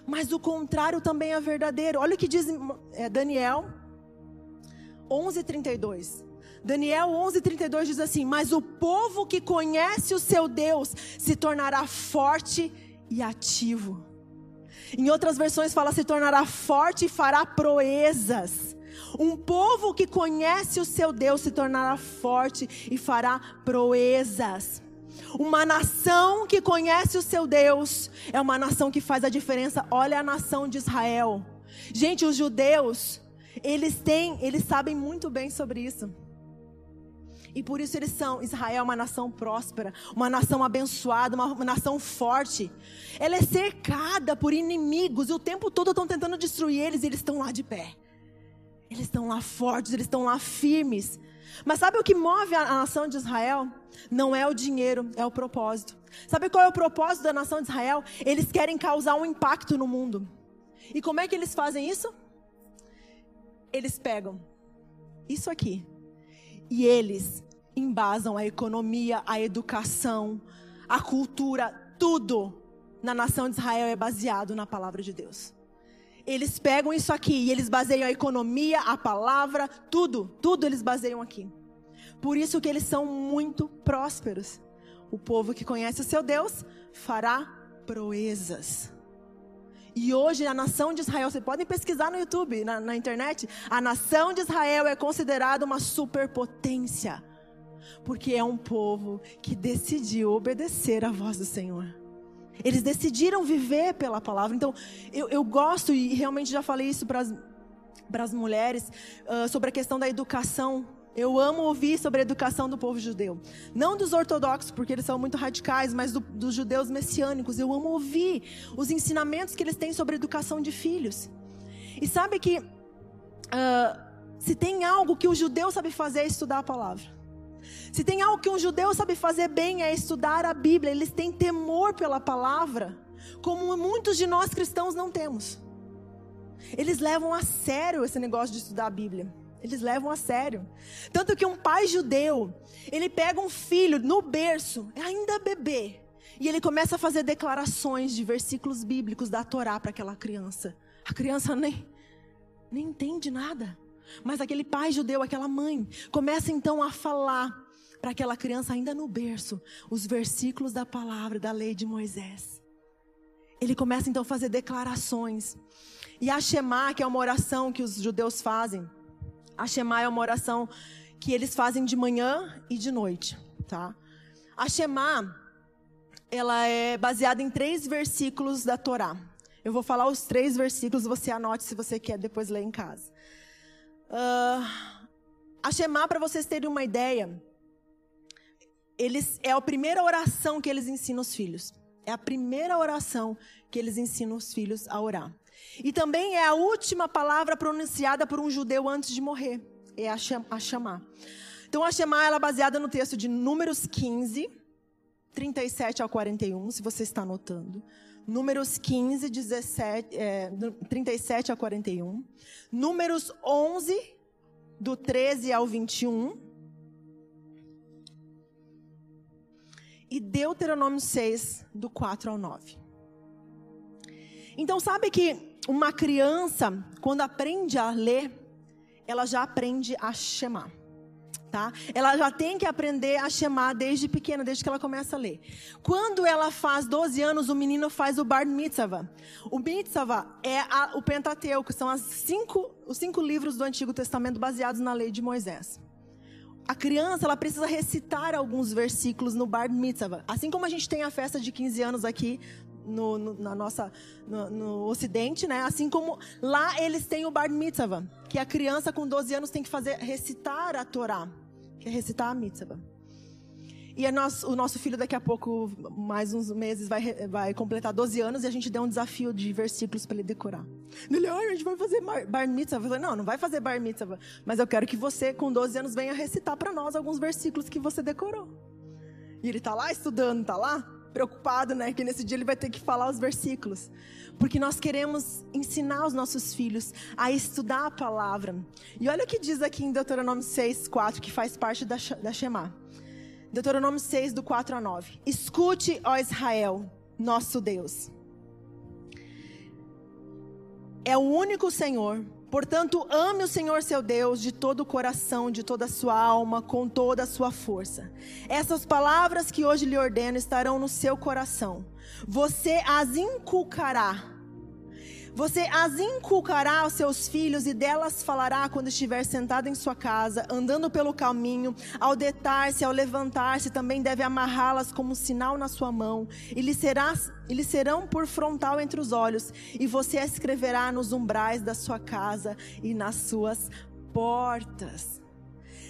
Mas o contrário também é verdadeiro. Olha o que diz é, Daniel 11:32. Daniel 11:32 diz assim: "Mas o povo que conhece o seu Deus se tornará forte e ativo." Em outras versões fala se tornará forte e fará proezas. Um povo que conhece o seu Deus se tornará forte e fará proezas. Uma nação que conhece o seu Deus é uma nação que faz a diferença. Olha a nação de Israel. Gente, os judeus, eles têm, eles sabem muito bem sobre isso. E por isso eles são. Israel é uma nação próspera, uma nação abençoada, uma, uma nação forte. Ela é cercada por inimigos e o tempo todo estão tentando destruir eles e eles estão lá de pé. Eles estão lá fortes, eles estão lá firmes. Mas sabe o que move a, nação de Israel? Não é o dinheiro, é o propósito. Sabe qual é o propósito da nação de Israel? Eles querem causar um impacto no mundo. E como é que eles fazem isso? Eles pegam isso aqui e eles embasam a economia, a educação, a cultura, tudo na nação de Israel é baseado na palavra de Deus. Eles pegam isso aqui e eles baseiam a economia, a palavra, tudo, tudo eles baseiam aqui. Por isso que eles são muito prósperos. O povo que conhece o seu Deus fará proezas. E hoje a nação de Israel, vocês podem pesquisar no YouTube, na, na internet, a nação de Israel é considerada uma superpotência, porque é um povo que decidiu obedecer à voz do Senhor. Eles decidiram viver pela palavra. Então, eu, eu gosto, e realmente já falei isso para as mulheres, uh, sobre a questão da educação eu amo ouvir sobre a educação do povo judeu. Não dos ortodoxos, porque eles são muito radicais, mas do, dos judeus messiânicos. Eu amo ouvir os ensinamentos que eles têm sobre a educação de filhos. E sabe que uh, se tem algo que o judeu sabe fazer é estudar a palavra. Se tem algo que um judeu sabe fazer bem é estudar a Bíblia. Eles têm temor pela palavra, como muitos de nós cristãos não temos. Eles levam a sério esse negócio de estudar a Bíblia. Eles levam a sério. Tanto que um pai judeu, ele pega um filho no berço, ainda bebê, e ele começa a fazer declarações de versículos bíblicos da Torá para aquela criança. A criança nem, nem entende nada. Mas aquele pai judeu, aquela mãe, começa então a falar para aquela criança, ainda no berço, os versículos da palavra, da lei de Moisés. Ele começa então a fazer declarações. E a Shema, que é uma oração que os judeus fazem, a Shema é uma oração que eles fazem de manhã e de noite, tá? A Shema, ela é baseada em três versículos da Torá. Eu vou falar os três versículos, você anote se você quer depois ler em casa. Uh, a Shema, para vocês terem uma ideia, eles, é a primeira oração que eles ensinam os filhos. É a primeira oração que eles ensinam os filhos a orar. E também é a última palavra pronunciada por um judeu antes de morrer. É a, chamar. Então a chamar ela é baseada no texto de Números 15, 37 ao 41, se você está anotando. Números 15, 17, é, 37 a 41. Números 11, do 13 ao 21. E Deuteronômio 6, do 4 ao 9. Então, sabe que uma criança, quando aprende a ler, ela já aprende a chamar. Tá? Ela já tem que aprender a chamar desde pequena, desde que ela começa a ler. Quando ela faz 12 anos, o menino faz o Bar Mitzvah. O Mitzvah é a, o Pentateuco, são as cinco, os cinco livros do Antigo Testamento baseados na lei de Moisés. A criança ela precisa recitar alguns versículos no Bar Mitzvah. Assim como a gente tem a festa de 15 anos aqui no, no, na nossa, no, no, Ocidente, né? Assim como lá eles têm o Bar Mitzvah, que a criança com 12 anos tem que fazer recitar a Torá, que é recitar a Mitzvah. E nosso, o nosso filho daqui a pouco, mais uns meses, vai, vai completar 12 anos e a gente deu um desafio de versículos para ele decorar. Ele, ah, a gente vai fazer bar mitzvah. Eu falei, não, não vai fazer bar mitzvah. Mas eu quero que você, com 12 anos, venha recitar para nós alguns versículos que você decorou. E ele está lá estudando, está lá? Preocupado, né? Que nesse dia ele vai ter que falar os versículos. Porque nós queremos ensinar os nossos filhos a estudar a palavra. E olha o que diz aqui em Deuteronômio 6, 4, que faz parte da, da Shema. Deuteronômio 6, do 4 a 9. Escute, ó Israel, nosso Deus. É o único Senhor, Portanto, ame o Senhor seu Deus de todo o coração, de toda a sua alma, com toda a sua força. Essas palavras que hoje lhe ordeno estarão no seu coração. Você as inculcará você as inculcará aos seus filhos e delas falará quando estiver sentado em sua casa, andando pelo caminho, ao deitar-se, ao levantar-se, também deve amarrá-las como sinal na sua mão, e lhe, será, e lhe serão por frontal entre os olhos, e você as escreverá nos umbrais da sua casa e nas suas portas.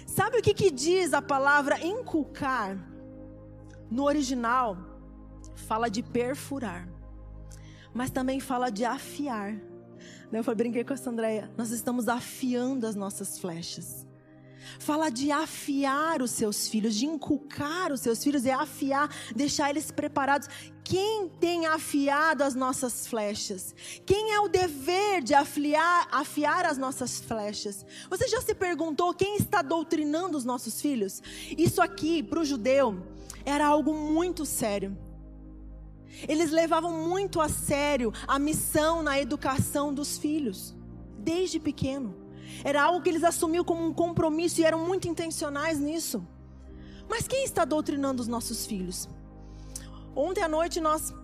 Sabe o que, que diz a palavra inculcar? No original, fala de perfurar mas também fala de afiar. Eu falei, brinquei com a Sandréia, nós estamos afiando as nossas flechas. Fala de afiar os seus filhos, de inculcar os seus filhos, é afiar, deixar eles preparados. Quem tem afiado as nossas flechas? Quem é o dever de afiar, afiar as nossas flechas? Você já se perguntou quem está doutrinando os nossos filhos? Isso aqui, para o judeu, era algo muito sério. Eles levavam muito a sério a missão na educação dos filhos, desde pequeno. Era algo que eles assumiam como um compromisso e eram muito intencionais nisso. Mas quem está doutrinando os nossos filhos? Ontem à noite nós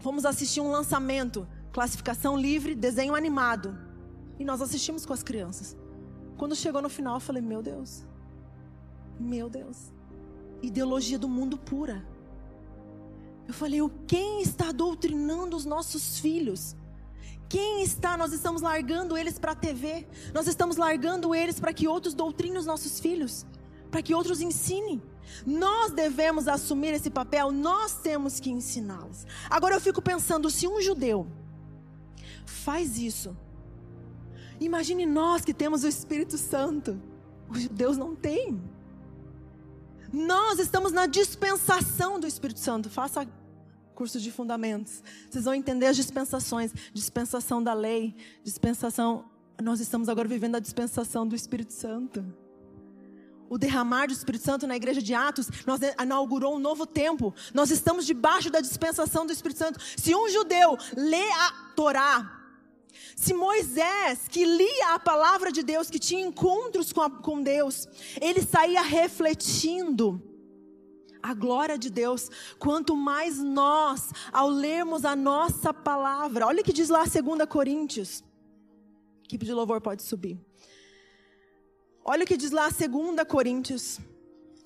fomos assistir um lançamento, classificação livre, desenho animado. E nós assistimos com as crianças. Quando chegou no final, eu falei: Meu Deus, meu Deus, ideologia do mundo pura. Eu falei, quem está doutrinando os nossos filhos? Quem está? Nós estamos largando eles para a TV. Nós estamos largando eles para que outros doutrinem os nossos filhos, para que outros ensinem. Nós devemos assumir esse papel, nós temos que ensiná-los. Agora eu fico pensando, se um judeu faz isso, imagine nós que temos o Espírito Santo. Os judeus não têm. Nós estamos na dispensação do Espírito Santo. Faça curso de fundamentos. Vocês vão entender as dispensações, dispensação da lei, dispensação. Nós estamos agora vivendo a dispensação do Espírito Santo. O derramar do Espírito Santo na igreja de Atos, nós inaugurou um novo tempo. Nós estamos debaixo da dispensação do Espírito Santo. Se um judeu lê a Torá, se Moisés, que lia a palavra de Deus, que tinha encontros com, a, com Deus, ele saía refletindo a glória de Deus, quanto mais nós, ao lermos a nossa palavra, olha o que diz lá 2 Coríntios, equipe de louvor pode subir. Olha o que diz lá 2 Coríntios,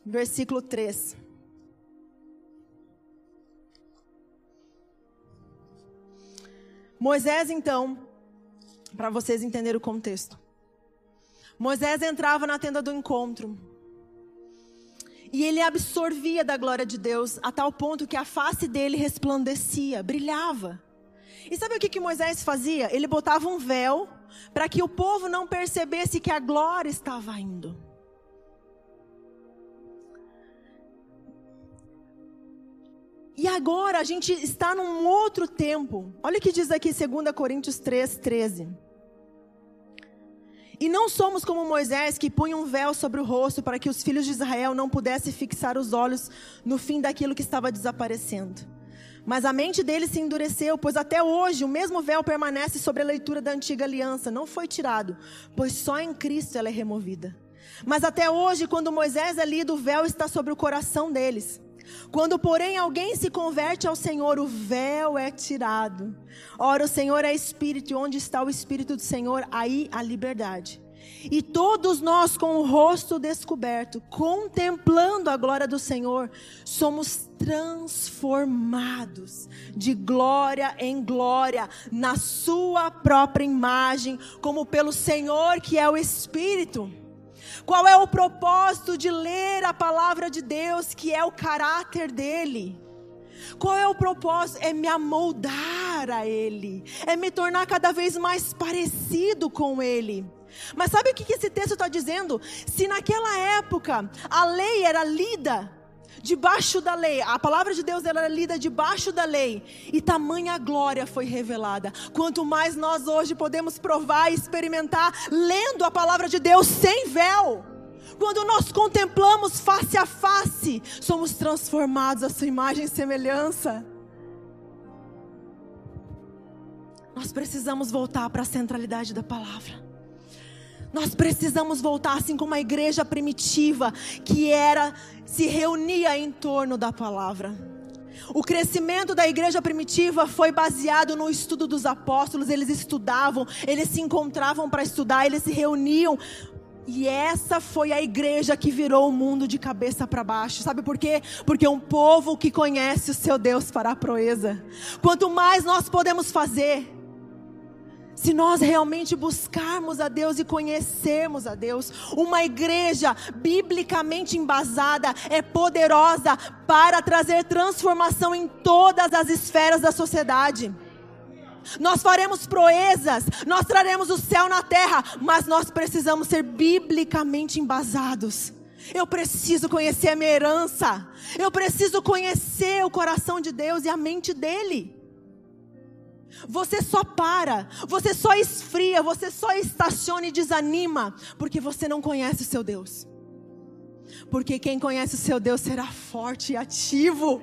versículo 3. Moisés, então, para vocês entenderem o contexto. Moisés entrava na tenda do encontro. E ele absorvia da glória de Deus a tal ponto que a face dele resplandecia, brilhava. E sabe o que, que Moisés fazia? Ele botava um véu para que o povo não percebesse que a glória estava indo. E agora a gente está num outro tempo. Olha o que diz aqui 2 Coríntios 3, 13. E não somos como Moisés, que punha um véu sobre o rosto para que os filhos de Israel não pudessem fixar os olhos no fim daquilo que estava desaparecendo. Mas a mente deles se endureceu, pois até hoje o mesmo véu permanece sobre a leitura da antiga aliança, não foi tirado, pois só em Cristo ela é removida. Mas até hoje, quando Moisés é lido, o véu está sobre o coração deles. Quando, porém, alguém se converte ao Senhor, o véu é tirado. Ora, o Senhor é Espírito, e onde está o Espírito do Senhor, aí a liberdade. E todos nós, com o rosto descoberto, contemplando a glória do Senhor, somos transformados de glória em glória, na Sua própria imagem, como pelo Senhor que é o Espírito. Qual é o propósito de ler a palavra de Deus, que é o caráter dele? Qual é o propósito? É me amoldar a Ele, é me tornar cada vez mais parecido com Ele. Mas sabe o que esse texto está dizendo? Se naquela época a lei era lida debaixo da lei. A palavra de Deus era lida debaixo da lei. E tamanha glória foi revelada. Quanto mais nós hoje podemos provar e experimentar lendo a palavra de Deus sem véu. Quando nós contemplamos face a face, somos transformados à sua imagem e semelhança. Nós precisamos voltar para a centralidade da palavra. Nós precisamos voltar assim como a igreja primitiva, que era se reunia em torno da palavra. O crescimento da igreja primitiva foi baseado no estudo dos apóstolos, eles estudavam, eles se encontravam para estudar, eles se reuniam. E essa foi a igreja que virou o mundo de cabeça para baixo. Sabe por quê? Porque um povo que conhece o seu Deus fará proeza. Quanto mais nós podemos fazer, se nós realmente buscarmos a Deus e conhecermos a Deus, uma igreja biblicamente embasada é poderosa para trazer transformação em todas as esferas da sociedade. Nós faremos proezas, nós traremos o céu na terra, mas nós precisamos ser biblicamente embasados. Eu preciso conhecer a minha herança, eu preciso conhecer o coração de Deus e a mente dEle. Você só para, você só esfria, você só estaciona e desanima, porque você não conhece o seu Deus. Porque quem conhece o seu Deus será forte e ativo.